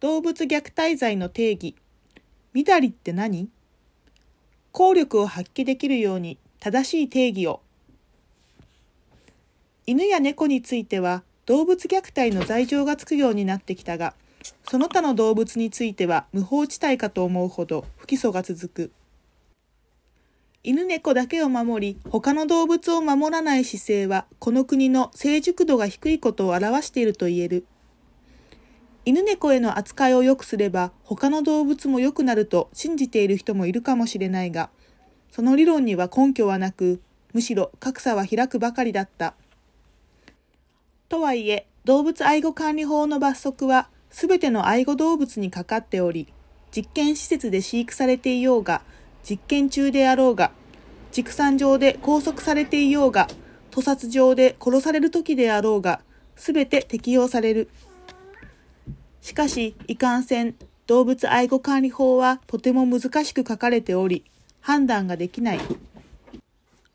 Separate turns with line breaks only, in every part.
動物虐待罪の定義。みだりって何？効力を発揮できるように正しい定義を。犬や猫については動物虐待の罪状がつくようになってきたが、その他の動物については無法地帯かと思うほど不起訴が続く。犬猫だけを守り、他の動物を守らない姿勢は、この国の成熟度が低いことを表していると言える。犬猫への扱いを良くすれば、他の動物も良くなると信じている人もいるかもしれないが、その理論には根拠はなく、むしろ格差は開くばかりだった。とはいえ、動物愛護管理法の罰則は、すべての愛護動物にかかっており、実験施設で飼育されていようが、実験中であろうが、畜産上で拘束されていようが、屠殺上で殺される時であろうが、すべて適用される。しかし、いかんせん、動物愛護管理法はとても難しく書かれており、判断ができない。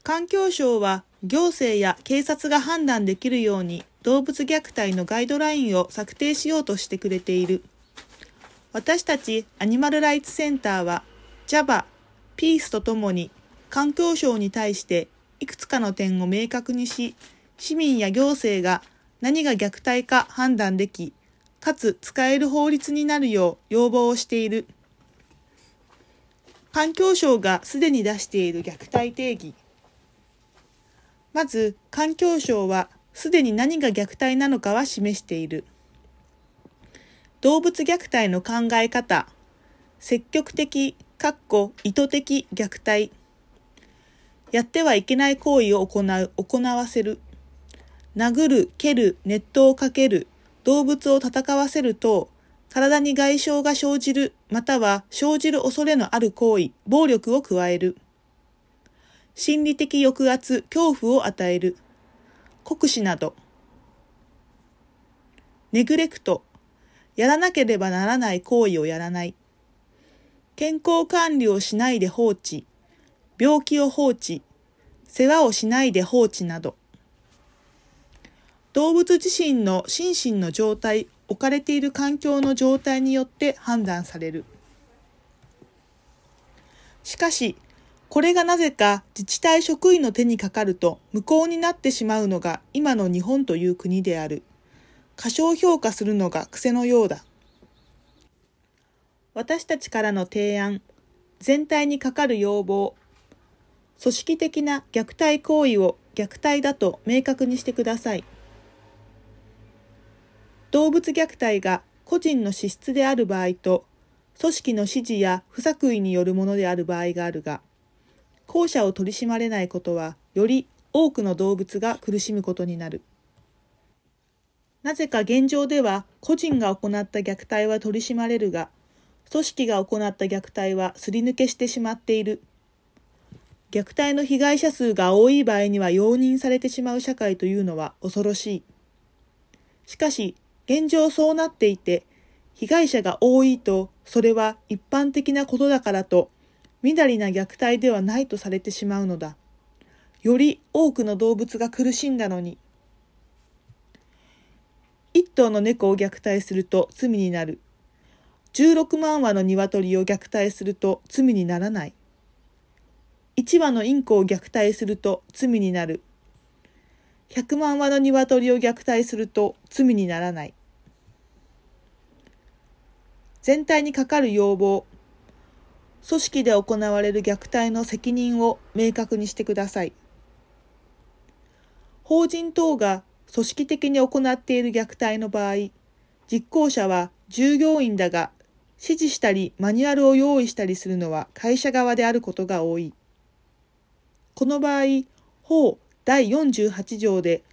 環境省は行政や警察が判断できるように動物虐待のガイドラインを策定しようとしてくれている。私たちアニマルライツセンターは Java、ピースとともに環境省に対していくつかの点を明確にし、市民や行政が何が虐待か判断でき、かつ使える法律になるよう要望をしている。環境省がすでに出している虐待定義。まず、環境省はすでに何が虐待なのかは示している。動物虐待の考え方、積極的、かっこ意図的虐待。やってはいけない行為を行う、行わせる。殴る、蹴る、熱湯をかける、動物を戦わせると、体に外傷が生じる、または生じる恐れのある行為、暴力を加える。心理的抑圧、恐怖を与える。酷使など。ネグレクト、やらなければならない行為をやらない。健康管理をしないで放置、病気を放置、世話をしないで放置など。動物自身の心身の状態、置かれている環境の状態によって判断される。しかし、これがなぜか自治体職員の手にかかると無効になってしまうのが今の日本という国である。過小評価するのが癖のようだ。私たちからの提案、全体にかかる要望、組織的な虐待行為を虐待だと明確にしてください。動物虐待が個人の資質である場合と、組織の指示や不作為によるものである場合があるが、後者を取り締まれないことは、より多くの動物が苦しむことになる。なぜか現状では個人が行った虐待は取り締まれるが、組織が行った虐待はすり抜けしてしまっている。虐待の被害者数が多い場合には容認されてしまう社会というのは恐ろしい。しかし、現状そうなっていて、被害者が多いと、それは一般的なことだからと、みだりな虐待ではないとされてしまうのだ。より多くの動物が苦しんだのに。一頭の猫を虐待すると罪になる。16万羽の鶏を虐待すると罪にならない。1羽のインコを虐待すると罪になる。100万羽の鶏を虐待すると罪にならない。全体にかかる要望。組織で行われる虐待の責任を明確にしてください。法人等が組織的に行っている虐待の場合、実行者は従業員だが指示したりマニュアルを用意したりするのは会社側であることが多い。この場合、法第48条で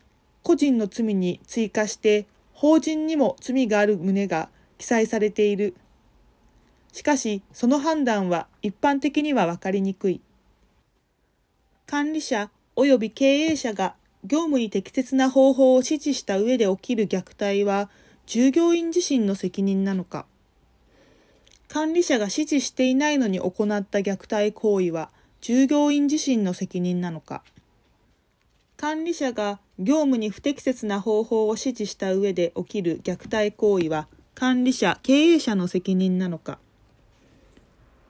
個人の罪に追加して法人にも罪がある旨が記載されている。しかし、その判断は一般的には分かりにくい。管理者及び経営者が業務に適切な方法を指示した上で起きる虐待は従業員自身の責任なのか。管理者が指示していないのに行った虐待行為は従業員自身の責任なのか。管理者が業務に不適切な方法を指示した上で起きる虐待行為は管理者、経営者の責任なのか。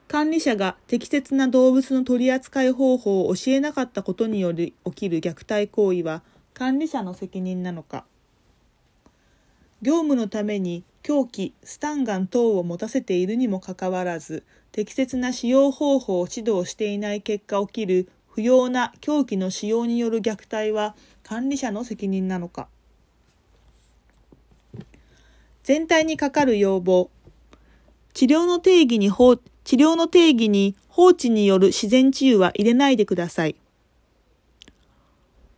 管理者が適切な動物の取り扱い方法を教えなかったことにより起きる虐待行為は管理者の責任なのか。業務のために凶器、スタンガン等を持たせているにもかかわらず、適切な使用方法を指導していない結果起きる不要な凶器の使用による虐待は管理者の責任なのか。全体にかかる要望。治療の定義に放治療の定義に放置による自然治癒は入れないでください。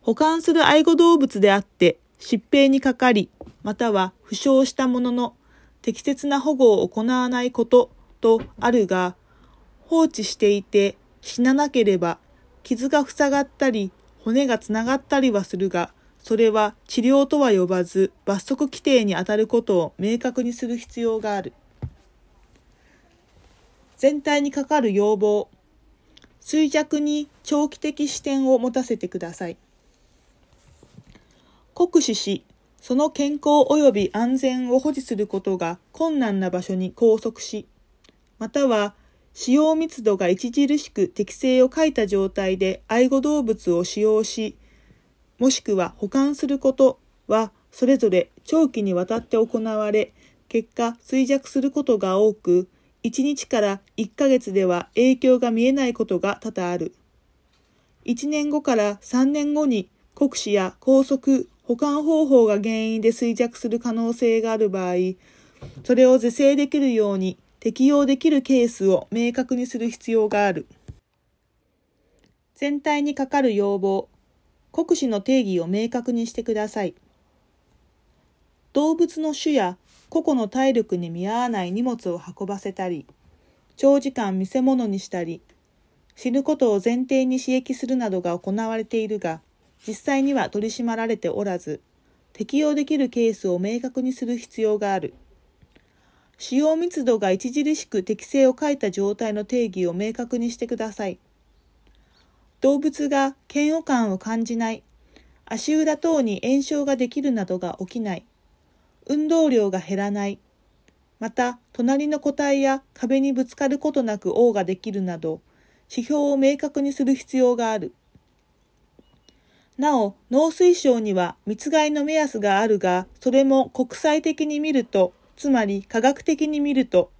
保管する愛護動物であって疾病にかかり、または負傷したものの適切な保護を行わないこととあるが、放置していて死ななければ傷が塞がったり骨がつながったりはするが、それは治療とは呼ばず罰則規定にあたることを明確にする必要がある。全体にかかる要望。衰弱に長期的視点を持たせてください。酷使し、その健康及び安全を保持することが困難な場所に拘束し、または使用密度が著しく適正を欠いた状態で愛護動物を使用し、もしくは保管することはそれぞれ長期にわたって行われ、結果衰弱することが多く、1日から1ヶ月では影響が見えないことが多々ある。1年後から3年後に国死や拘束、保管方法が原因で衰弱する可能性がある場合、それを是正できるように適用できるケースを明確にする必要がある。全体にかかる要望、国死の定義を明確にしてください。動物の種や個々の体力に見合わない荷物を運ばせたり、長時間見せ物にしたり、死ぬことを前提に刺激するなどが行われているが、実際には取り締まられておらず、適用できるケースを明確にする必要がある。使用密度が著しく適正を欠いた状態の定義を明確にしてください。動物が嫌悪感を感じない、足裏等に炎症ができるなどが起きない、運動量が減らない、また隣の個体や壁にぶつかることなく王ができるなど、指標を明確にする必要がある。なお、農水省には密害の目安があるが、それも国際的に見ると、つまり科学的に見ると、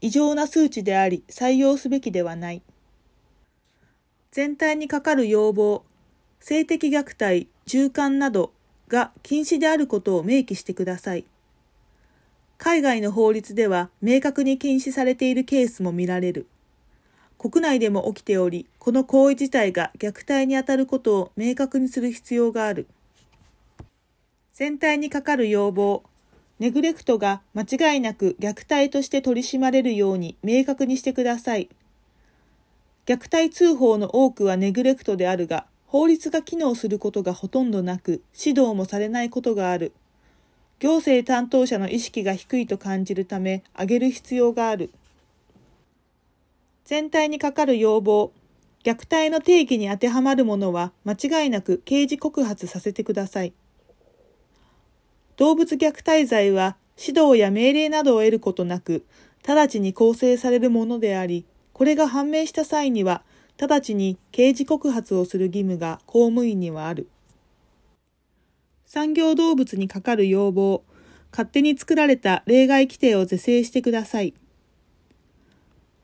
異常な数値であり、採用すべきではない。全体にかかる要望、性的虐待、従姦などが禁止であることを明記してください。海外の法律では明確に禁止されているケースも見られる。国内でも起きており、この行為自体が虐待にあたることを明確にする必要がある。全体にかかる要望、ネグレクトが間違いなく虐待として取り締まれるように明確にしてください。虐待通報の多くはネグレクトであるが、法律が機能することがほとんどなく、指導もされないことがある。行政担当者の意識が低いと感じるため、上げる必要がある。全体にかかる要望、虐待の定義に当てはまるものは間違いなく刑事告発させてください。動物虐待罪は指導や命令などを得ることなく、直ちに構成されるものであり、これが判明した際には、直ちに刑事告発をする義務が公務員にはある。産業動物にかかる要望、勝手に作られた例外規定を是正してください。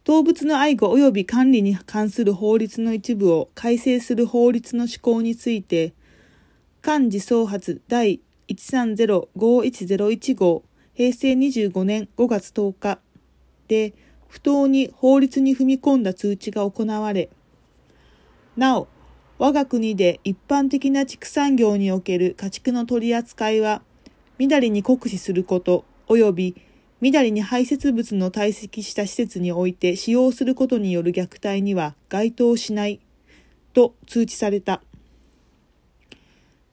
動物の愛護及び管理に関する法律の一部を改正する法律の施行について、漢字創発第130-51015平成25年5月10日で不当に法律に踏み込んだ通知が行われ、なお、我が国で一般的な畜産業における家畜の取り扱いは、みだりに酷使すること及びみだりに排泄物の堆積した施設において使用することによる虐待には該当しないと通知された。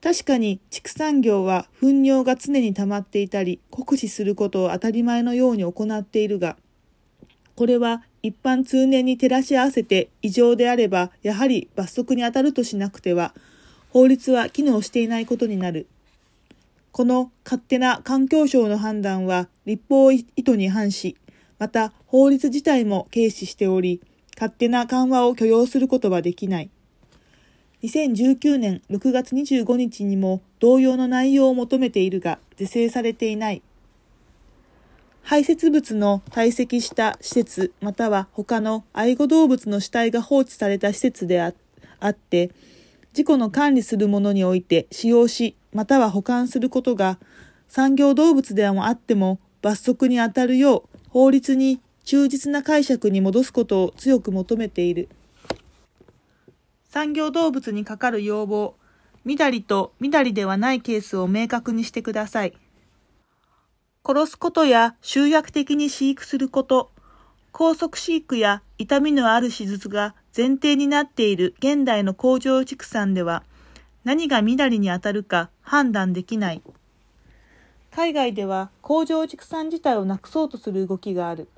確かに畜産業は糞尿が常に溜まっていたり酷使することを当たり前のように行っているが、これは一般通念に照らし合わせて異常であればやはり罰則に当たるとしなくては法律は機能していないことになる。この勝手な環境省の判断は立法意図に反し、また法律自体も軽視しており、勝手な緩和を許容することはできない。2019年6月25日にも同様の内容を求めているが、是正されていない。排泄物の堆積した施設または他の愛護動物の死体が放置された施設であって、事故の管理するものにおいて使用しまたは保管することが産業動物でもあっても罰則にあたるよう法律に忠実な解釈に戻すことを強く求めている。産業動物にかかる要望、みだりとみだりではないケースを明確にしてください。殺すことや集約的に飼育すること、高速飼育や痛みのある手術が前提になっている現代の工場畜産では、何がみだりに当たるか判断できない。海外では工場畜産自体をなくそうとする動きがある。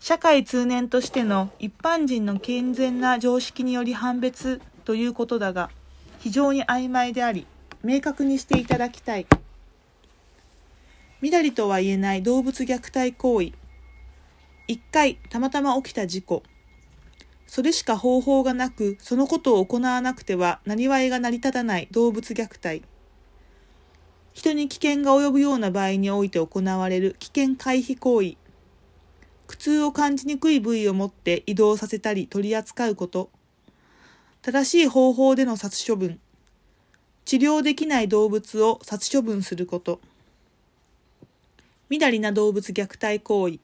社会通念としての一般人の健全な常識により判別ということだが、非常に曖昧であり、明確にしていただきたい。みだりとは言えない動物虐待行為。一回たまたま起きた事故。それしか方法がなく、そのことを行わなくては、なりわいが成り立たない動物虐待。人に危険が及ぶような場合において行われる危険回避行為。苦痛を感じにくい部位を持って移動させたり取り扱うこと。正しい方法での殺処分。治療できない動物を殺処分すること。みだりな動物虐待行為。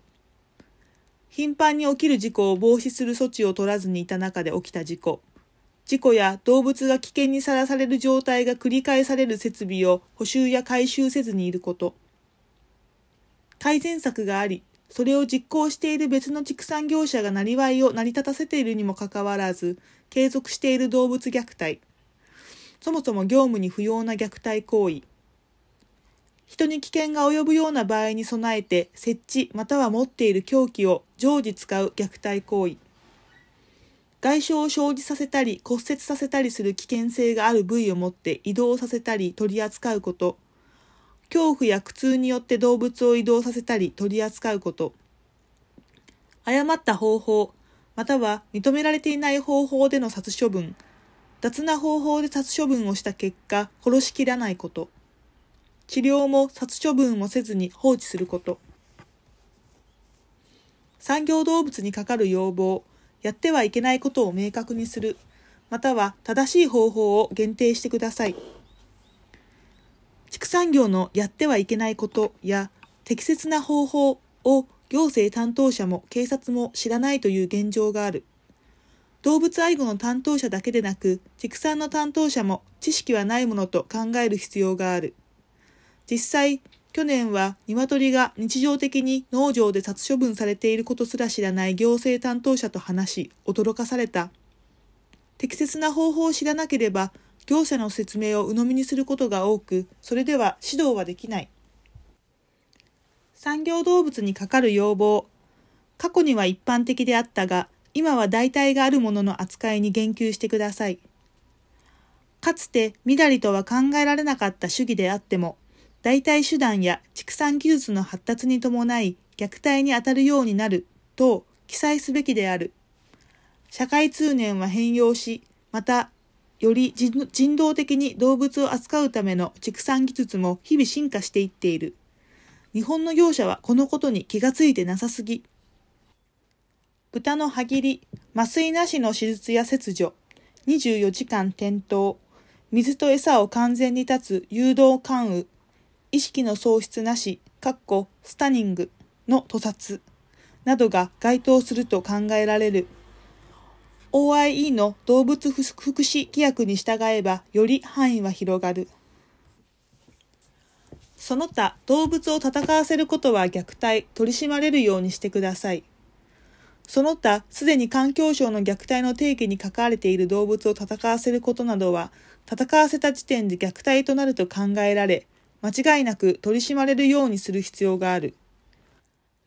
頻繁に起きる事故を防止する措置を取らずにいた中で起きた事故。事故や動物が危険にさらされる状態が繰り返される設備を補修や改修せずにいること。改善策があり、それを実行している別の畜産業者がなりわいを成り立たせているにもかかわらず、継続している動物虐待。そもそも業務に不要な虐待行為。人に危険が及ぶような場合に備えて設置または持っている凶器を常時使う虐待行為外傷を生じさせたり骨折させたりする危険性がある部位を持って移動させたり取り扱うこと恐怖や苦痛によって動物を移動させたり取り扱うこと誤った方法または認められていない方法での殺処分雑な方法で殺処分をした結果殺しきらないこと治療も殺処分もせずに放置すること。産業動物にかかる要望、やってはいけないことを明確にする、または正しい方法を限定してください。産業のやってはいけないことや適切な方法を行政担当者も警察も知らないという現状がある。動物愛護の担当者だけでなく、畜産の担当者も知識はないものと考える必要がある。実際、去年は鶏が日常的に農場で殺処分されていることすら知らない行政担当者と話し、驚かされた。適切な方法を知らなければ、業者の説明を鵜呑みにすることが多く、それでは指導はできない。産業動物にかかる要望。過去には一般的であったが、今は代替があるものの扱いに言及してください。かつて、みだりとは考えられなかった主義であっても、代替手段や畜産技術の発達に伴い虐待に当たるようになると記載すべきである。社会通念は変容し、また、より人道的に動物を扱うための畜産技術も日々進化していっている。日本の業者はこのことに気がついてなさすぎ。豚の歯切り、麻酔なしの手術や切除、24時間転倒、水と餌を完全に立つ誘導関羽、意識の喪失なし、かっこスタニングの屠殺などが該当すると考えられる。OIE の動物福祉規約に従えばより範囲は広がる。その他、動物を戦わせることは虐待、取り締まれるようにしてください。その他、すでに環境省の虐待の定義に書かれている動物を戦わせることなどは、戦わせた時点で虐待となると考えられ、間違いなく取り締まれるようにする必要がある。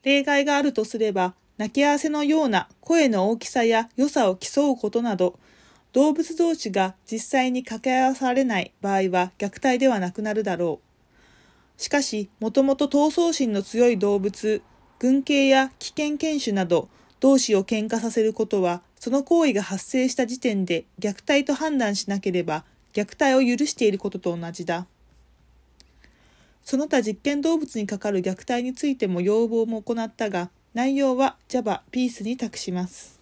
例外があるとすれば、泣き合わせのような声の大きさや良さを競うことなど、動物同士が実際に掛け合わされない場合は虐待ではなくなるだろう。しかし、もともと闘争心の強い動物、軍警や危険犬種など同士を喧嘩させることは、その行為が発生した時点で虐待と判断しなければ虐待を許していることと同じだ。その他実験動物にかかる虐待についても要望も行ったが、内容はジャバピースに託します。